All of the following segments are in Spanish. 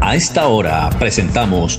A esta hora presentamos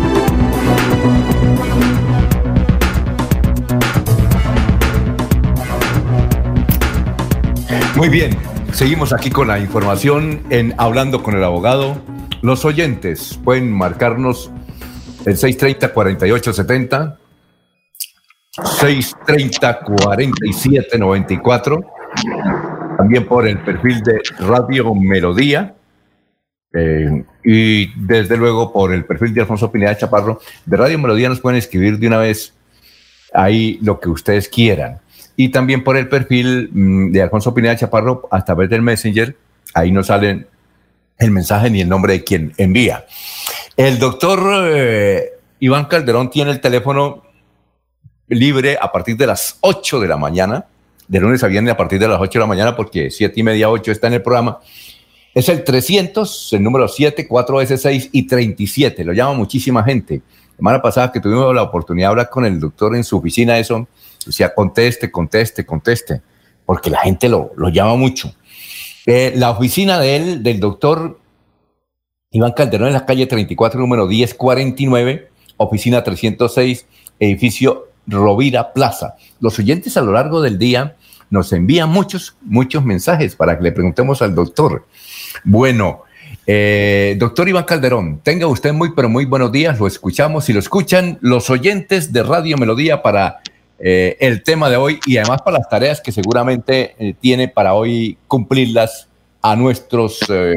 Muy bien, seguimos aquí con la información en Hablando con el Abogado. Los oyentes pueden marcarnos el 630-4870, 630-4794, también por el perfil de Radio Melodía. Eh, y desde luego por el perfil de Alfonso Pineda Chaparro de Radio Melodía nos pueden escribir de una vez ahí lo que ustedes quieran y también por el perfil mm, de Alfonso Pineda Chaparro a través del Messenger. Ahí no salen el mensaje ni el nombre de quien envía. El doctor eh, Iván Calderón tiene el teléfono libre a partir de las 8 de la mañana, de lunes a viernes a partir de las 8 de la mañana, porque 7 y media, 8 está en el programa. Es el 300, el número 7, 4S6 y 37. Lo llama muchísima gente. Semana pasada que tuvimos la oportunidad de hablar con el doctor en su oficina, eso, decía, conteste, conteste, conteste, porque la gente lo, lo llama mucho. Eh, la oficina de él, del doctor Iván Calderón, en la calle 34, número 1049, oficina 306, edificio Rovira Plaza. Los oyentes a lo largo del día nos envían muchos, muchos mensajes para que le preguntemos al doctor. Bueno, eh, doctor Iván Calderón, tenga usted muy, pero muy buenos días. Lo escuchamos y lo escuchan los oyentes de Radio Melodía para eh, el tema de hoy y además para las tareas que seguramente eh, tiene para hoy cumplirlas a nuestros, eh,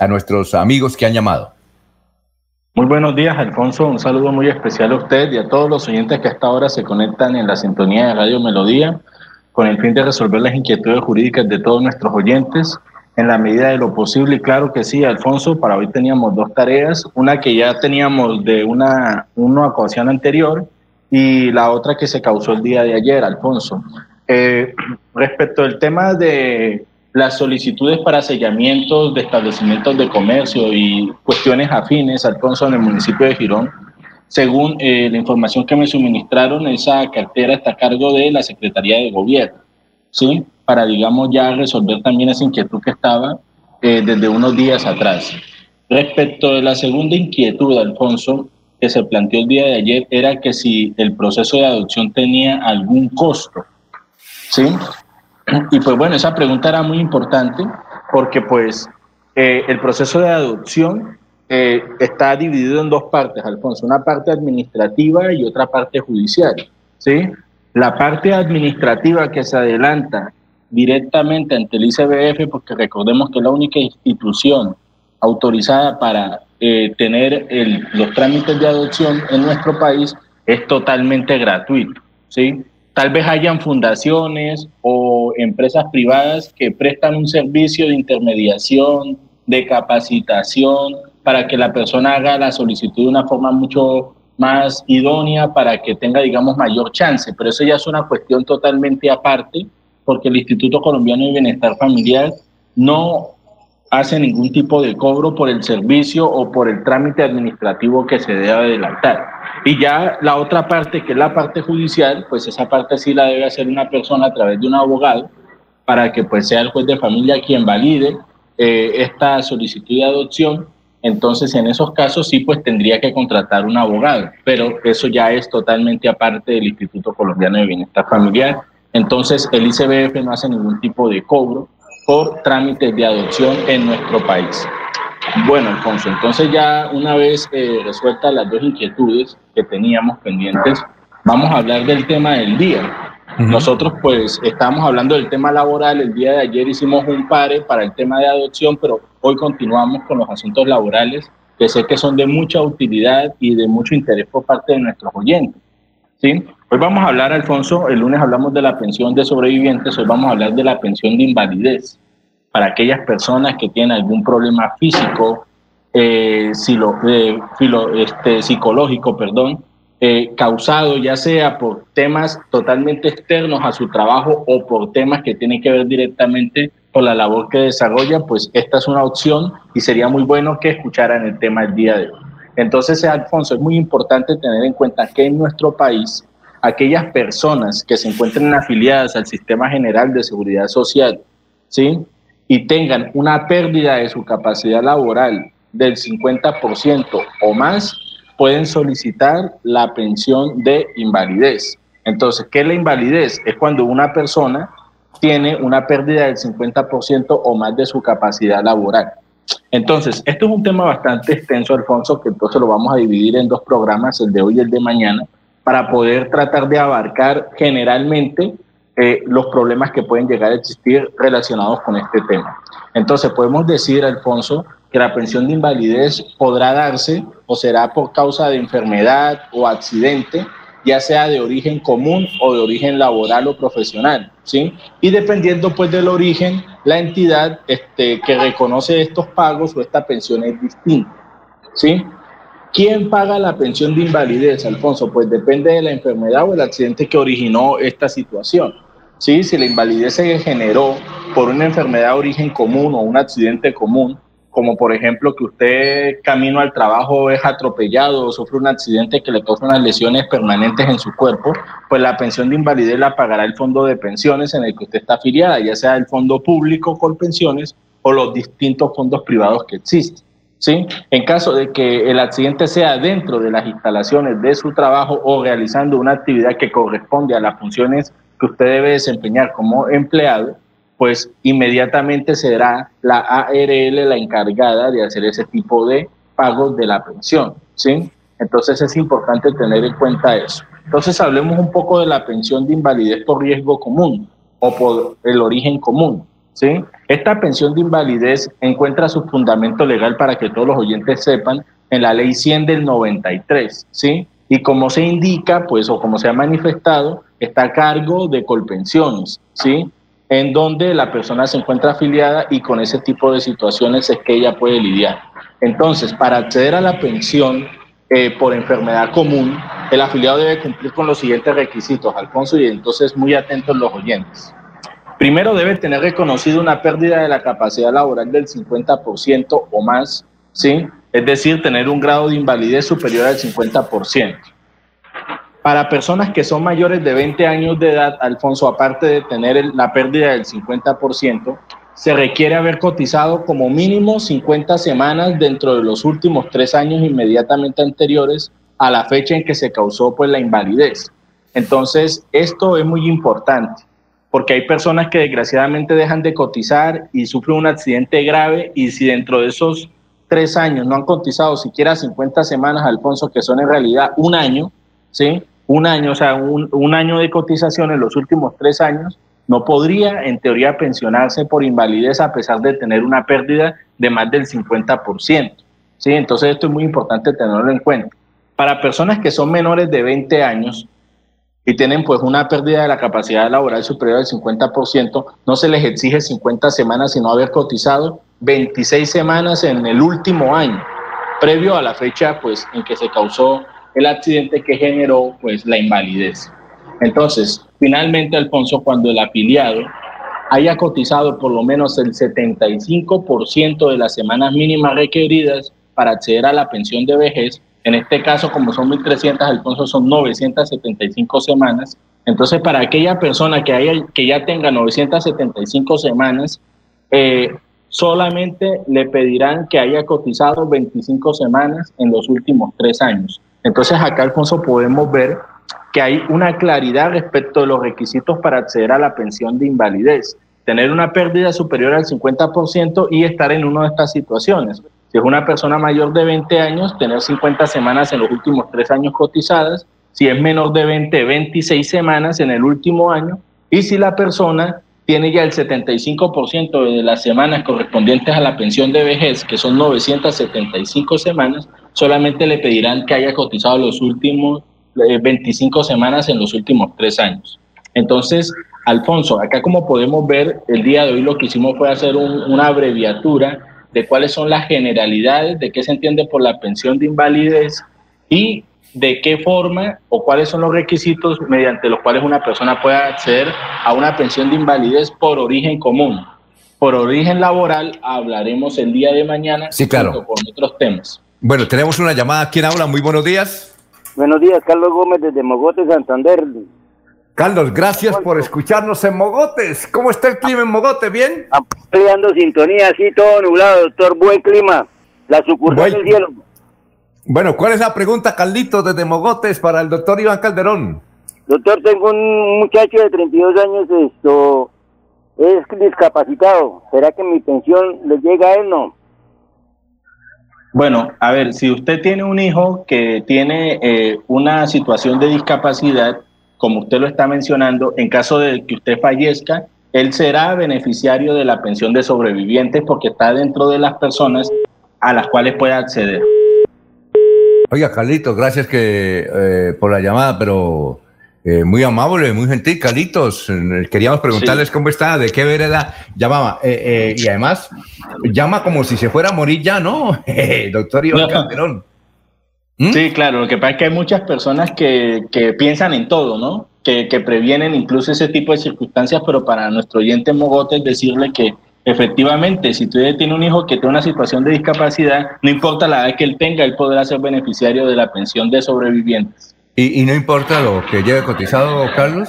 a nuestros amigos que han llamado. Muy buenos días, Alfonso. Un saludo muy especial a usted y a todos los oyentes que hasta ahora se conectan en la sintonía de Radio Melodía con el fin de resolver las inquietudes jurídicas de todos nuestros oyentes en la medida de lo posible. Y claro que sí, Alfonso, para hoy teníamos dos tareas, una que ya teníamos de una, una ocasión anterior y la otra que se causó el día de ayer, Alfonso. Eh, respecto al tema de las solicitudes para sellamientos de establecimientos de comercio y cuestiones afines, Alfonso, en el municipio de Girón, según eh, la información que me suministraron, esa cartera está a cargo de la Secretaría de Gobierno, ¿sí? Para, digamos, ya resolver también esa inquietud que estaba eh, desde unos días atrás. Respecto de la segunda inquietud, Alfonso, que se planteó el día de ayer era que si el proceso de adopción tenía algún costo. ¿Sí? Y pues bueno, esa pregunta era muy importante porque pues eh, el proceso de adopción eh, está dividido en dos partes, Alfonso, una parte administrativa y otra parte judicial. ¿sí? La parte administrativa que se adelanta directamente ante el ICBF, porque recordemos que es la única institución autorizada para eh, tener los trámites de adopción en nuestro país es totalmente gratuito, ¿sí? Tal vez hayan fundaciones o empresas privadas que prestan un servicio de intermediación, de capacitación, para que la persona haga la solicitud de una forma mucho más idónea para que tenga, digamos, mayor chance. Pero eso ya es una cuestión totalmente aparte, porque el Instituto Colombiano de Bienestar Familiar no hace ningún tipo de cobro por el servicio o por el trámite administrativo que se debe adelantar. Y ya la otra parte, que es la parte judicial, pues esa parte sí la debe hacer una persona a través de un abogado para que pues sea el juez de familia quien valide eh, esta solicitud de adopción. Entonces, en esos casos sí, pues tendría que contratar un abogado, pero eso ya es totalmente aparte del Instituto Colombiano de Bienestar Familiar. Entonces, el ICBF no hace ningún tipo de cobro por trámites de adopción en nuestro país. Bueno, Alfonso, entonces ya una vez eh, resueltas las dos inquietudes que teníamos pendientes, vamos a hablar del tema del día. Nosotros pues estamos hablando del tema laboral, el día de ayer hicimos un pare para el tema de adopción, pero hoy continuamos con los asuntos laborales que sé que son de mucha utilidad y de mucho interés por parte de nuestros oyentes. Hoy vamos a hablar, Alfonso, el lunes hablamos de la pensión de sobrevivientes, hoy vamos a hablar de la pensión de invalidez para aquellas personas que tienen algún problema físico, eh, eh, este, psicológico, perdón, eh, causado ya sea por temas totalmente externos a su trabajo o por temas que tienen que ver directamente con la labor que desarrolla, pues esta es una opción y sería muy bueno que escucharan el tema el día de hoy. Entonces, Alfonso, es muy importante tener en cuenta que en nuestro país, aquellas personas que se encuentren afiliadas al Sistema General de Seguridad Social, ¿sí? Y tengan una pérdida de su capacidad laboral del 50% o más, pueden solicitar la pensión de invalidez. Entonces, ¿qué es la invalidez? Es cuando una persona tiene una pérdida del 50% o más de su capacidad laboral. Entonces, esto es un tema bastante extenso, Alfonso, que entonces lo vamos a dividir en dos programas, el de hoy y el de mañana, para poder tratar de abarcar generalmente eh, los problemas que pueden llegar a existir relacionados con este tema. Entonces, podemos decir, Alfonso, que la pensión de invalidez podrá darse o será por causa de enfermedad o accidente, ya sea de origen común o de origen laboral o profesional, ¿sí? Y dependiendo pues del origen, la entidad este, que reconoce estos pagos o esta pensión es distinta, ¿sí? ¿Quién paga la pensión de invalidez, Alfonso? Pues depende de la enfermedad o el accidente que originó esta situación. ¿sí? Si la invalidez se generó por una enfermedad de origen común o un accidente común, como por ejemplo que usted camino al trabajo es atropellado o sufre un accidente que le causa unas lesiones permanentes en su cuerpo, pues la pensión de invalidez la pagará el fondo de pensiones en el que usted está afiliada, ya sea el fondo público con pensiones o los distintos fondos privados que existen. ¿sí? En caso de que el accidente sea dentro de las instalaciones de su trabajo o realizando una actividad que corresponde a las funciones que usted debe desempeñar como empleado, pues inmediatamente será la ARL la encargada de hacer ese tipo de pagos de la pensión, ¿sí? Entonces es importante tener en cuenta eso. Entonces hablemos un poco de la pensión de invalidez por riesgo común o por el origen común, ¿sí? Esta pensión de invalidez encuentra su fundamento legal para que todos los oyentes sepan en la ley 100 del 93, ¿sí? Y como se indica, pues, o como se ha manifestado, está a cargo de Colpensiones, ¿sí? En donde la persona se encuentra afiliada y con ese tipo de situaciones es que ella puede lidiar. Entonces, para acceder a la pensión eh, por enfermedad común, el afiliado debe cumplir con los siguientes requisitos, Alfonso, y entonces muy atentos los oyentes. Primero, debe tener reconocido una pérdida de la capacidad laboral del 50% o más, ¿sí? Es decir, tener un grado de invalidez superior al 50%. Para personas que son mayores de 20 años de edad, Alfonso, aparte de tener la pérdida del 50%, se requiere haber cotizado como mínimo 50 semanas dentro de los últimos tres años inmediatamente anteriores a la fecha en que se causó pues, la invalidez. Entonces, esto es muy importante porque hay personas que desgraciadamente dejan de cotizar y sufren un accidente grave y si dentro de esos tres años no han cotizado siquiera 50 semanas, Alfonso, que son en realidad un año, ¿sí? Un año, o sea, un, año de cotización en los últimos tres años, no podría en teoría pensionarse por invalidez a pesar de tener una pérdida de más del 50%. ¿sí? Entonces esto es muy importante tenerlo en cuenta. Para personas que son menores de 20 años y tienen pues una pérdida de la capacidad laboral superior al 50%, no se les exige 50 semanas sino haber cotizado 26 semanas en el último año, previo a la fecha pues en que se causó el accidente que generó pues la invalidez. Entonces, finalmente, Alfonso, cuando el afiliado haya cotizado por lo menos el 75% de las semanas mínimas requeridas para acceder a la pensión de vejez, en este caso, como son 1.300, Alfonso, son 975 semanas. Entonces, para aquella persona que, haya, que ya tenga 975 semanas, eh, solamente le pedirán que haya cotizado 25 semanas en los últimos tres años. Entonces acá, Alfonso, podemos ver que hay una claridad respecto de los requisitos para acceder a la pensión de invalidez. Tener una pérdida superior al 50% y estar en una de estas situaciones. Si es una persona mayor de 20 años, tener 50 semanas en los últimos tres años cotizadas. Si es menor de 20, 26 semanas en el último año. Y si la persona tiene ya el 75% de las semanas correspondientes a la pensión de vejez, que son 975 semanas, solamente le pedirán que haya cotizado los últimos 25 eh, semanas en los últimos tres años. Entonces, Alfonso, acá como podemos ver, el día de hoy lo que hicimos fue hacer una abreviatura de cuáles son las generalidades, de qué se entiende por la pensión de invalidez y de qué forma o cuáles son los requisitos mediante los cuales una persona puede acceder a una pensión de invalidez por origen común. Por origen laboral hablaremos el día de mañana sí, claro. con otros temas. Bueno, tenemos una llamada. ¿Quién habla? Muy buenos días. Buenos días, Carlos Gómez desde Mogotes, Santander. Carlos, gracias por escucharnos en Mogotes. ¿Cómo está el clima en Mogotes? ¿Bien? Ampliando sintonía, así todo nublado, doctor. Buen clima. La sucursal del cielo. Bueno, ¿cuál es la pregunta, Carlitos, desde Mogotes para el doctor Iván Calderón? Doctor, tengo un muchacho de 32 años, esto es discapacitado. ¿Será que mi pensión le llega a él no? Bueno, a ver, si usted tiene un hijo que tiene eh, una situación de discapacidad, como usted lo está mencionando, en caso de que usted fallezca, él será beneficiario de la pensión de sobrevivientes porque está dentro de las personas a las cuales puede acceder. Oiga, Carlitos, gracias que, eh, por la llamada, pero eh, muy amable, muy gentil, Carlitos. Eh, queríamos preguntarles cómo está, de qué vereda llamaba. y además, llama como si se fuera a morir ya, ¿no? Doctor Iván Calderón. ¿Mm? Sí, claro, lo que pasa es que hay muchas personas que, piensan en todo, ¿no? Que, que, previenen incluso ese tipo de circunstancias, pero para nuestro oyente Mogote decirle que Efectivamente, si usted tiene un hijo que tiene una situación de discapacidad, no importa la edad que él tenga, él podrá ser beneficiario de la pensión de sobrevivientes. ¿Y, no importa lo que lleve cotizado, Carlos?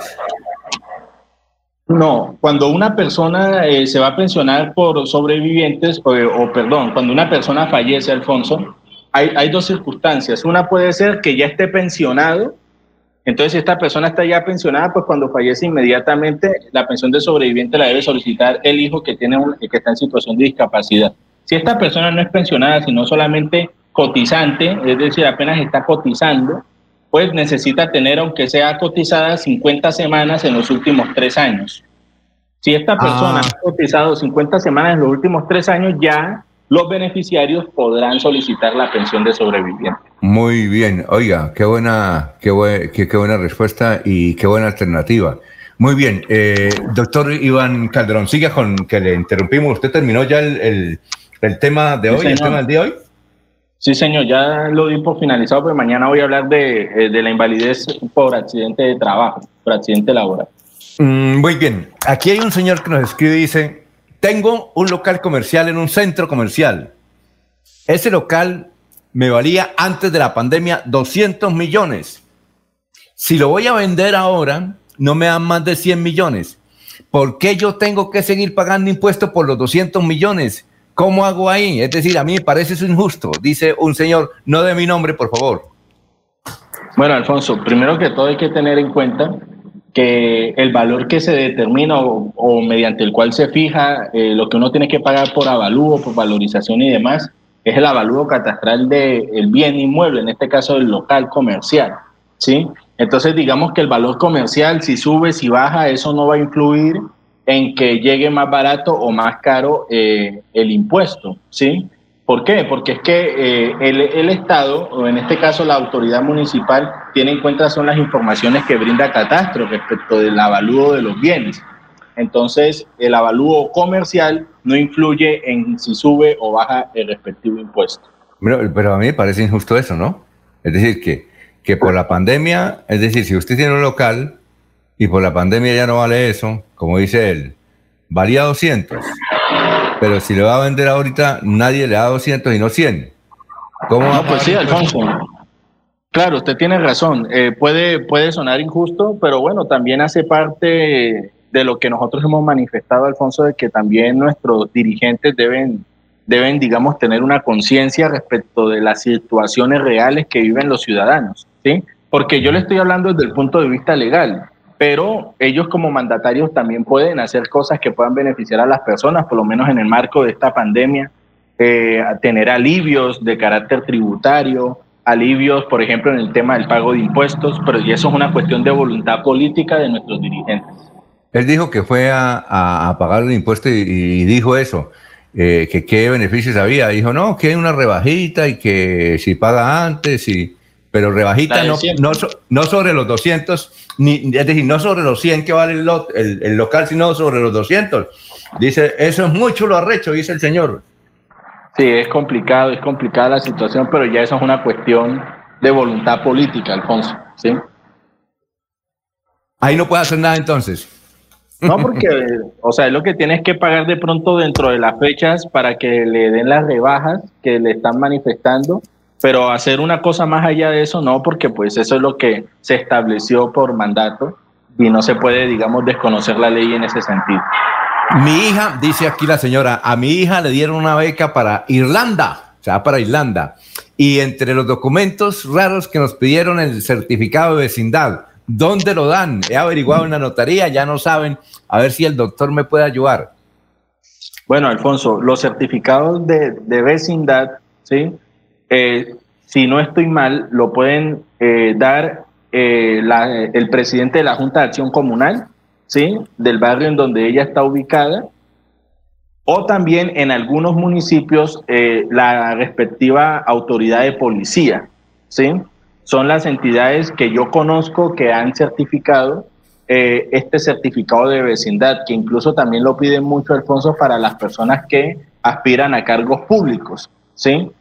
No, cuando una persona eh, se va a pensionar por sobrevivientes, o, perdón, cuando una persona fallece, Alfonso, hay, dos circunstancias. Una puede ser que ya esté pensionado entonces, si esta persona está ya pensionada, pues cuando fallece inmediatamente, la pensión de sobreviviente la debe solicitar el hijo que, tiene que está en situación de discapacidad. Si esta persona no es pensionada, sino solamente cotizante, es decir, apenas está cotizando, pues necesita tener, aunque sea cotizada, 50 semanas en los últimos tres años. Si esta persona ah. ha cotizado 50 semanas en los últimos tres años, ya los beneficiarios podrán solicitar la pensión de sobreviviente. Muy bien, oiga, qué buena, qué, qué, buena respuesta y qué buena alternativa. Muy bien, eh, doctor Iván Calderón, siga con que le interrumpimos. ¿Usted terminó ya el, tema de hoy, el tema del día de hoy? Sí, señor, ya lo di por finalizado, pero mañana voy a hablar de, eh, de la invalidez por accidente de trabajo, por accidente laboral. Mm, muy bien, aquí hay un señor que nos escribe y dice, tengo un local comercial en un centro comercial. Ese local me valía antes de la pandemia 200 millones. Si lo voy a vender ahora, no me dan más de 100 millones. ¿Por qué yo tengo que seguir pagando impuestos por los 200 millones? ¿Cómo hago ahí? Es decir, a mí me parece eso injusto, dice un señor, no de mi nombre, por favor. Bueno, Alfonso, primero que todo hay que tener en cuenta que el valor que se determina o, mediante el cual se fija eh, lo que uno tiene que pagar por avalúo, por valorización y demás, es el avalúo catastral del bien inmueble, en este caso del local comercial. ¿sí? Entonces, digamos que el valor comercial, si sube, si baja, eso no va a influir en que llegue más barato o más caro eh, el impuesto. ¿sí? ¿Por qué? Porque es que eh, el, Estado, o en este caso la autoridad municipal, tiene en cuenta son las informaciones que brinda Catastro respecto del avalúo de los bienes. Entonces, el avalúo comercial no influye en si sube o baja el respectivo impuesto. Pero, pero a mí me parece injusto eso, ¿no? Es decir, que, que por la pandemia, es decir, si usted tiene un local y por la pandemia ya no vale eso, como dice él, valía 200 pero si le va a vender ahorita, nadie le da 200 y no 100. ¿Cómo no, pues sí, Alfonso. Claro, usted tiene razón. Eh, puede, puede sonar injusto, pero bueno, también hace parte de lo que nosotros hemos manifestado, Alfonso, de que también nuestros dirigentes deben, deben digamos, tener una conciencia respecto de las situaciones reales que viven los ciudadanos, ¿sí? Porque yo le estoy hablando desde el punto de vista legal pero ellos como mandatarios también pueden hacer cosas que puedan beneficiar a las personas, por lo menos en el marco de esta pandemia, eh, tener alivios de carácter tributario, alivios, por ejemplo, en el tema del pago de impuestos, pero y eso es una cuestión de voluntad política de nuestros dirigentes. Él dijo que fue a, pagar el impuesto y, dijo eso, eh, que qué beneficios había. Dijo, no, que hay una rebajita y que si paga antes y pero rebajita no, no, sobre los 200, ni, es decir, no sobre los 100 que vale el, el, local, sino sobre los 200. Dice, eso es mucho lo arrecho, dice el señor. Sí, es complicado, es complicada la situación, pero ya eso es una cuestión de voluntad política, Alfonso, ¿sí? Ahí no puede hacer nada entonces. No, porque, o sea, es lo que tienes que pagar de pronto dentro de las fechas para que le den las rebajas que le están manifestando, pero hacer una cosa más allá de eso, no, porque pues eso es lo que se estableció por mandato y no se puede, digamos, desconocer la ley en ese sentido. Mi hija, dice aquí la señora, a mi hija le dieron una beca para Irlanda, o sea, para Irlanda, y entre los documentos raros que nos pidieron el certificado de vecindad, ¿Dónde lo dan? He averiguado en la notaría, ya no saben. A ver si el doctor me puede ayudar. Bueno, Alfonso, los certificados de, vecindad, ¿sí? Eh, si no estoy mal, lo pueden eh, dar eh, el presidente de la Junta de Acción Comunal, ¿sí? Del barrio en donde ella está ubicada. O también en algunos municipios la respectiva autoridad de policía, ¿sí? son las entidades que yo conozco que han certificado eh, este certificado de vecindad, que incluso también lo piden mucho, Alfonso, para las personas que aspiran a cargos públicos, ¿sí?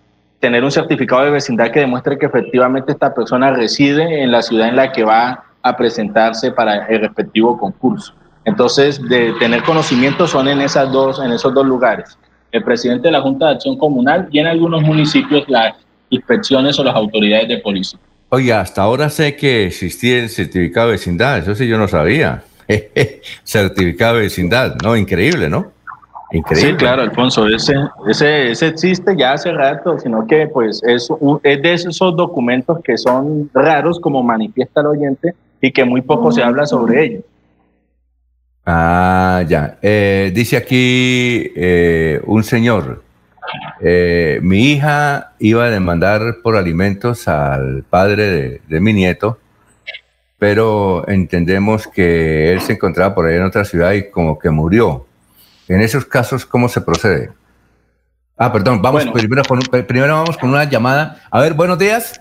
Tener un certificado de vecindad que demuestre que efectivamente esta persona reside en la ciudad en la que va a presentarse para el respectivo concurso. Entonces, de tener conocimiento son en, esas dos, en esos dos lugares. El presidente de la Junta de Acción Comunal y en algunos municipios las inspecciones o las autoridades de policía. Oye, hasta ahora sé que existía el certificado de vecindad, eso sí yo no sabía. certificado de vecindad, ¿no? Increíble, ¿no? Increíble. Sí, claro, Alfonso, ese, ese, ese existe ya hace rato, sino que pues es, es de esos documentos que son raros, como manifiesta el oyente, y que muy poco se habla sobre ellos. Ah, ya. Eh, dice aquí eh, un señor, eh, mi hija iba a demandar por alimentos al padre de, mi nieto, pero entendemos que él se encontraba por ahí en otra ciudad y como que murió. En esos casos, ¿cómo se procede? Ah, perdón, vamos primero, con, primero vamos con una llamada. A ver, buenos días.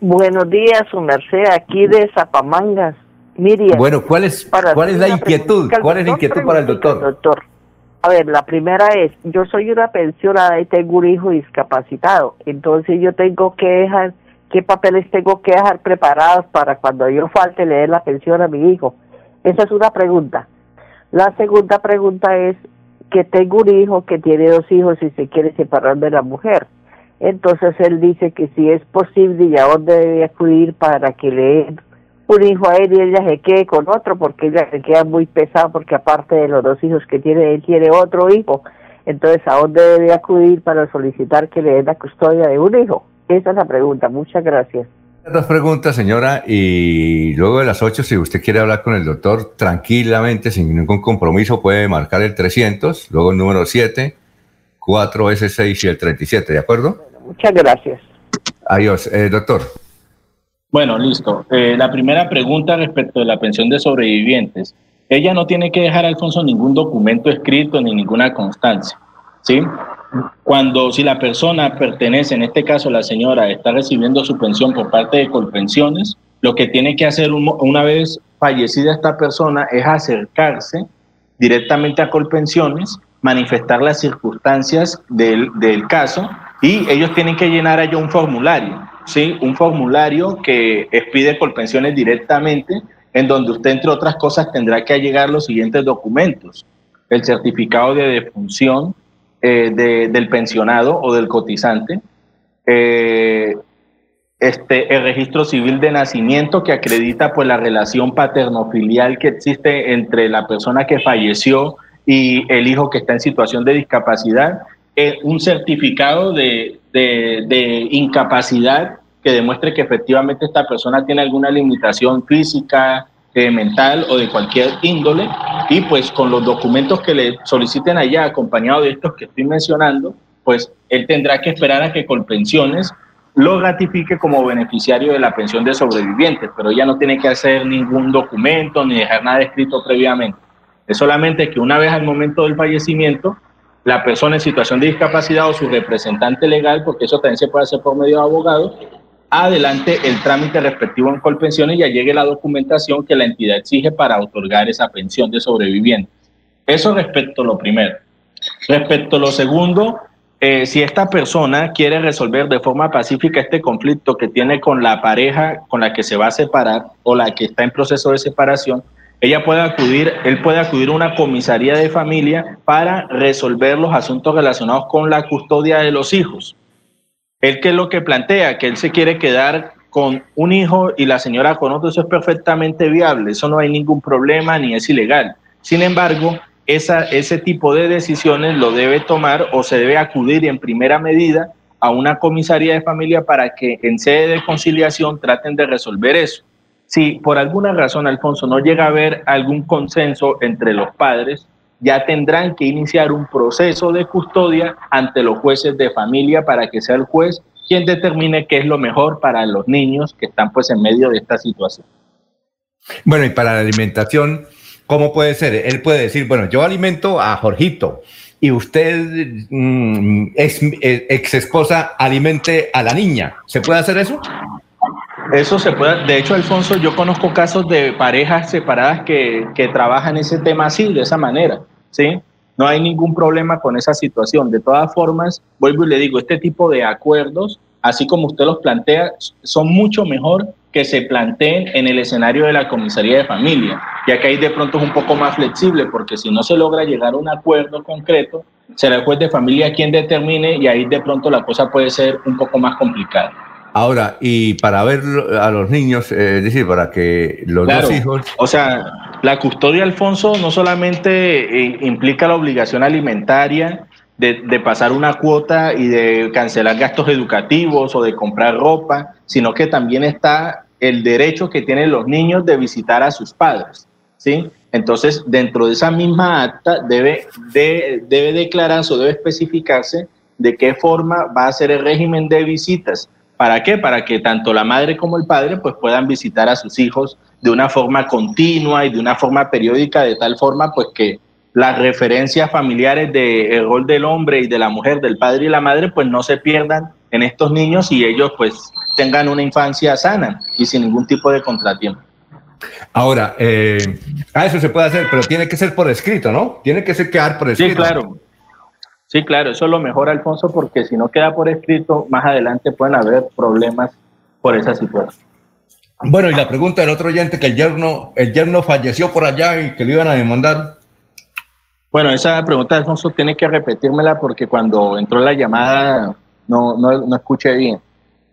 Buenos días, su merced, aquí de Zapamangas. Miriam. Bueno, ¿cuál es, ¿cuál es la inquietud? ¿Cuál es la inquietud para el doctor? Doctor, a ver, la primera es, yo soy una pensionada y tengo un hijo discapacitado, entonces yo tengo que dejar, ¿qué papeles tengo que dejar preparados para cuando yo falte leer la pensión a mi hijo? Esa es una pregunta. La segunda pregunta es que tengo un hijo que tiene dos hijos y se quiere separar de la mujer. Entonces él dice que si es posible y a dónde debe acudir para que le un hijo a él y ella se quede con otro porque ella se queda muy pesada porque aparte de los dos hijos que tiene, él tiene otro hijo. Entonces, ¿a dónde debe acudir para solicitar que le den la custodia de un hijo? Esa es la pregunta. Muchas gracias. Dos preguntas, señora, y luego de las ocho, si usted quiere hablar con el doctor tranquilamente, sin ningún compromiso, puede marcar el 300, luego el número 7, 4S6 y el 37, ¿de acuerdo? muchas gracias. Adiós, eh, doctor. Bueno, listo. Eh, la primera pregunta respecto de la pensión de sobrevivientes. Ella no tiene que dejar, Alfonso, ningún documento escrito ni ninguna constancia. ¿sí? Cuando, si la persona pertenece, en este caso la señora, está recibiendo su pensión por parte de Colpensiones, lo que tiene que hacer una vez fallecida esta persona es acercarse directamente a Colpensiones, manifestar las circunstancias del, del caso y ellos tienen que llenar allá un formulario ¿sí? un formulario que expide por pensiones directamente, en donde usted, entre otras cosas, tendrá que allegar los siguientes documentos. El certificado de defunción eh, del pensionado o del cotizante, eh, este, el registro civil de nacimiento que acredita pues, la relación paterno-filial que existe entre la persona que falleció y el hijo que está en situación de discapacidad, eh, un certificado de, de, incapacidad que demuestre que efectivamente esta persona tiene alguna limitación física, eh, mental o de cualquier índole, y pues con los documentos que le soliciten allá, acompañado de estos que estoy mencionando, pues él tendrá que esperar a que Colpensiones lo ratifique como beneficiario de la pensión de sobrevivientes, pero ya no tiene que hacer ningún documento ni dejar nada escrito previamente. Es solamente que una vez al momento del fallecimiento, la persona en situación de discapacidad o su representante legal, porque eso también se puede hacer por medio de abogado, adelante el trámite respectivo en Colpensiones y llegue la documentación que la entidad exige para otorgar esa pensión de sobrevivientes. Eso respecto a lo primero. Respecto a lo segundo, eh, si esta persona quiere resolver de forma pacífica este conflicto que tiene con la pareja con la que se va a separar o la que está en proceso de separación, ella puede acudir, él puede acudir a una comisaría de familia para resolver los asuntos relacionados con la custodia de los hijos. Él que es lo que plantea, que él se quiere quedar con un hijo y la señora con otro, eso es perfectamente viable, eso no hay ningún problema ni es ilegal. Sin embargo, ese tipo de decisiones lo debe tomar o se debe acudir en primera medida a una comisaría de familia para que en sede de conciliación traten de resolver eso. Si por alguna razón, Alfonso, no llega a haber algún consenso entre los padres, ya tendrán que iniciar un proceso de custodia ante los jueces de familia para que sea el juez quien determine qué es lo mejor para los niños que están pues en medio de esta situación. Bueno, y para la alimentación, ¿Cómo puede ser? Él puede decir, bueno, yo alimento a Jorgito y usted, mm, es, ex esposa, alimente a la niña. ¿Se puede hacer eso? Eso se puede. De hecho, Alfonso, yo conozco casos de parejas separadas que, que trabajan ese tema así, de esa manera. ¿sí? No hay ningún problema con esa situación. De todas formas, vuelvo y le digo, este tipo de acuerdos, así como usted los plantea, son mucho mejor que se planteen en el escenario de la comisaría de familia, ya que ahí de pronto es un poco más flexible, porque si no se logra llegar a un acuerdo concreto, será el juez de familia quien determine y ahí de pronto la cosa puede ser un poco más complicada. Ahora, y para ver a los niños, eh, es decir, para que los dos hijos... O sea, la custodia, Alfonso, no solamente eh, implica la obligación alimentaria, de, pasar una cuota y de cancelar gastos educativos o de comprar ropa, sino que también está el derecho que tienen los niños de visitar a sus padres, ¿sí? Entonces, dentro de esa misma acta debe, debe declararse o debe especificarse de qué forma va a ser el régimen de visitas. ¿Para qué? Para que tanto la madre como el padre pues, puedan visitar a sus hijos de una forma continua y de una forma periódica, de tal forma pues, que las referencias familiares del rol del hombre y de la mujer, del padre y la madre, pues no se pierdan en estos niños y ellos pues tengan una infancia sana y sin ningún tipo de contratiempo. Ahora, eh, ah, eso se puede hacer, pero tiene que ser por escrito, ¿no? Tiene que ser quedar por escrito. Sí, claro. Sí, claro, eso es lo mejor, Alfonso, porque si no queda por escrito, más adelante pueden haber problemas por esa situación. Bueno, y la pregunta del otro oyente, que el yerno, el yerno falleció por allá y que le iban a demandar. Bueno, esa pregunta, Alfonso, tiene que repetírmela porque cuando entró la llamada no, no, no escuché bien.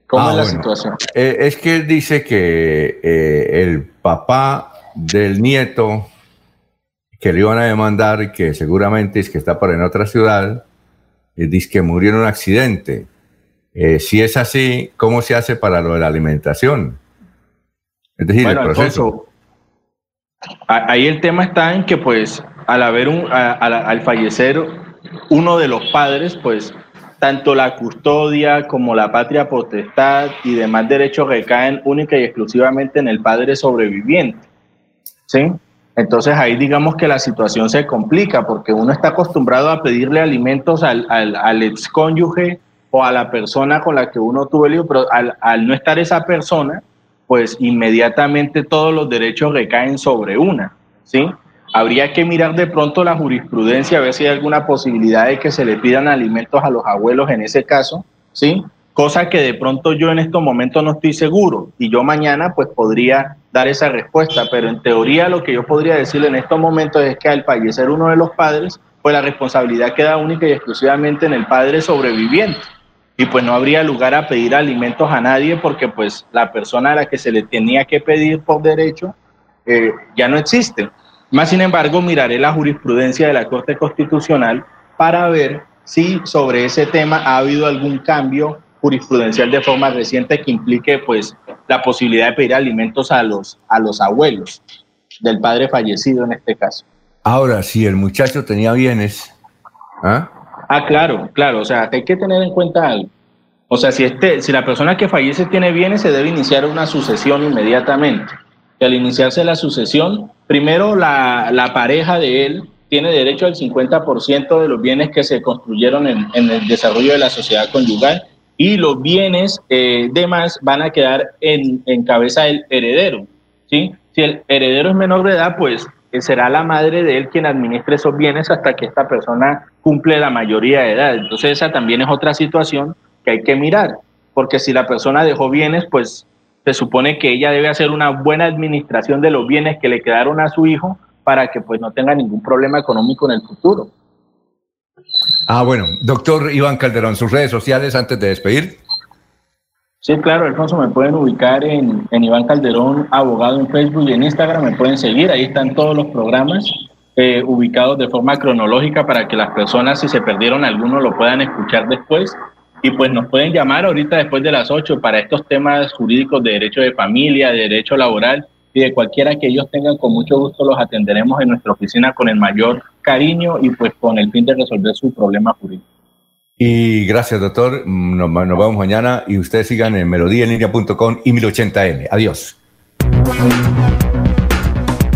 ¿Cómo ah, es la situación? Eh, es que él dice que eh, el papá del nieto que le iban a demandar y que seguramente es que está por en otra ciudad, dice que murió en un accidente. si es así, ¿cómo se hace para lo de la alimentación? Es decir, el proceso. ahí el tema está en que, pues, al haber un, al fallecer uno de los padres, pues tanto la custodia como la patria potestad y demás derechos recaen única y exclusivamente en el padre sobreviviente. ¿Sí? Entonces ahí digamos que la situación se complica porque uno está acostumbrado a pedirle alimentos al, al, al excónyuge o a la persona con la que uno tuvo el hijo, pero al, al no estar esa persona, pues inmediatamente todos los derechos recaen sobre una, ¿sí? Habría que mirar de pronto la jurisprudencia, a ver si hay alguna posibilidad de que se le pidan alimentos a los abuelos en ese caso, ¿sí? Cosa que de pronto yo en estos momentos no estoy seguro. Y yo mañana pues podría dar esa respuesta, pero en teoría lo que yo podría decirle en estos momentos es que al fallecer uno de los padres, pues la responsabilidad queda única y exclusivamente en el padre sobreviviente. Y pues no habría lugar a pedir alimentos a nadie porque pues la persona a la que se le tenía que pedir por derecho eh, ya no existe. Más sin embargo, miraré la jurisprudencia de la Corte Constitucional para ver si sobre ese tema ha habido algún cambio jurisprudencial de forma reciente que implique pues la posibilidad de pedir alimentos a los, a los abuelos del padre fallecido en este caso. Ahora, si el muchacho tenía bienes, ¿ah? Ah, claro, claro, o sea, hay que tener en cuenta algo. O sea, si, este, si la persona que fallece tiene bienes, se debe iniciar una sucesión inmediatamente. Y al iniciarse la sucesión, Primero, la, pareja de él tiene derecho al 50% de los bienes que se construyeron en, el desarrollo de la sociedad conyugal y los bienes eh, demás van a quedar en, cabeza del heredero. ¿sí? Si el heredero es menor de edad, pues será la madre de él quien administre esos bienes hasta que esta persona cumple la mayoría de edad. Entonces esa también es otra situación que hay que mirar, porque si la persona dejó bienes, pues se supone que ella debe hacer una buena administración de los bienes que le quedaron a su hijo para que pues no tenga ningún problema económico en el futuro. Ah, bueno, doctor Iván Calderón, sus redes sociales antes de despedir. Sí, claro, Alfonso, me pueden ubicar en, en Iván Calderón, abogado en Facebook y en Instagram, me pueden seguir, ahí están todos los programas eh, ubicados de forma cronológica para que las personas, si se perdieron alguno, lo puedan escuchar después. Y pues nos pueden llamar ahorita después de las 8 para estos temas jurídicos de derecho de familia, de derecho laboral y de cualquiera que ellos tengan, con mucho gusto los atenderemos en nuestra oficina con el mayor cariño y pues con el fin de resolver su problema jurídico. Y gracias, doctor. Nos, nos vemos mañana y ustedes sigan en melodíaenlínea.com y 1080m. Adiós.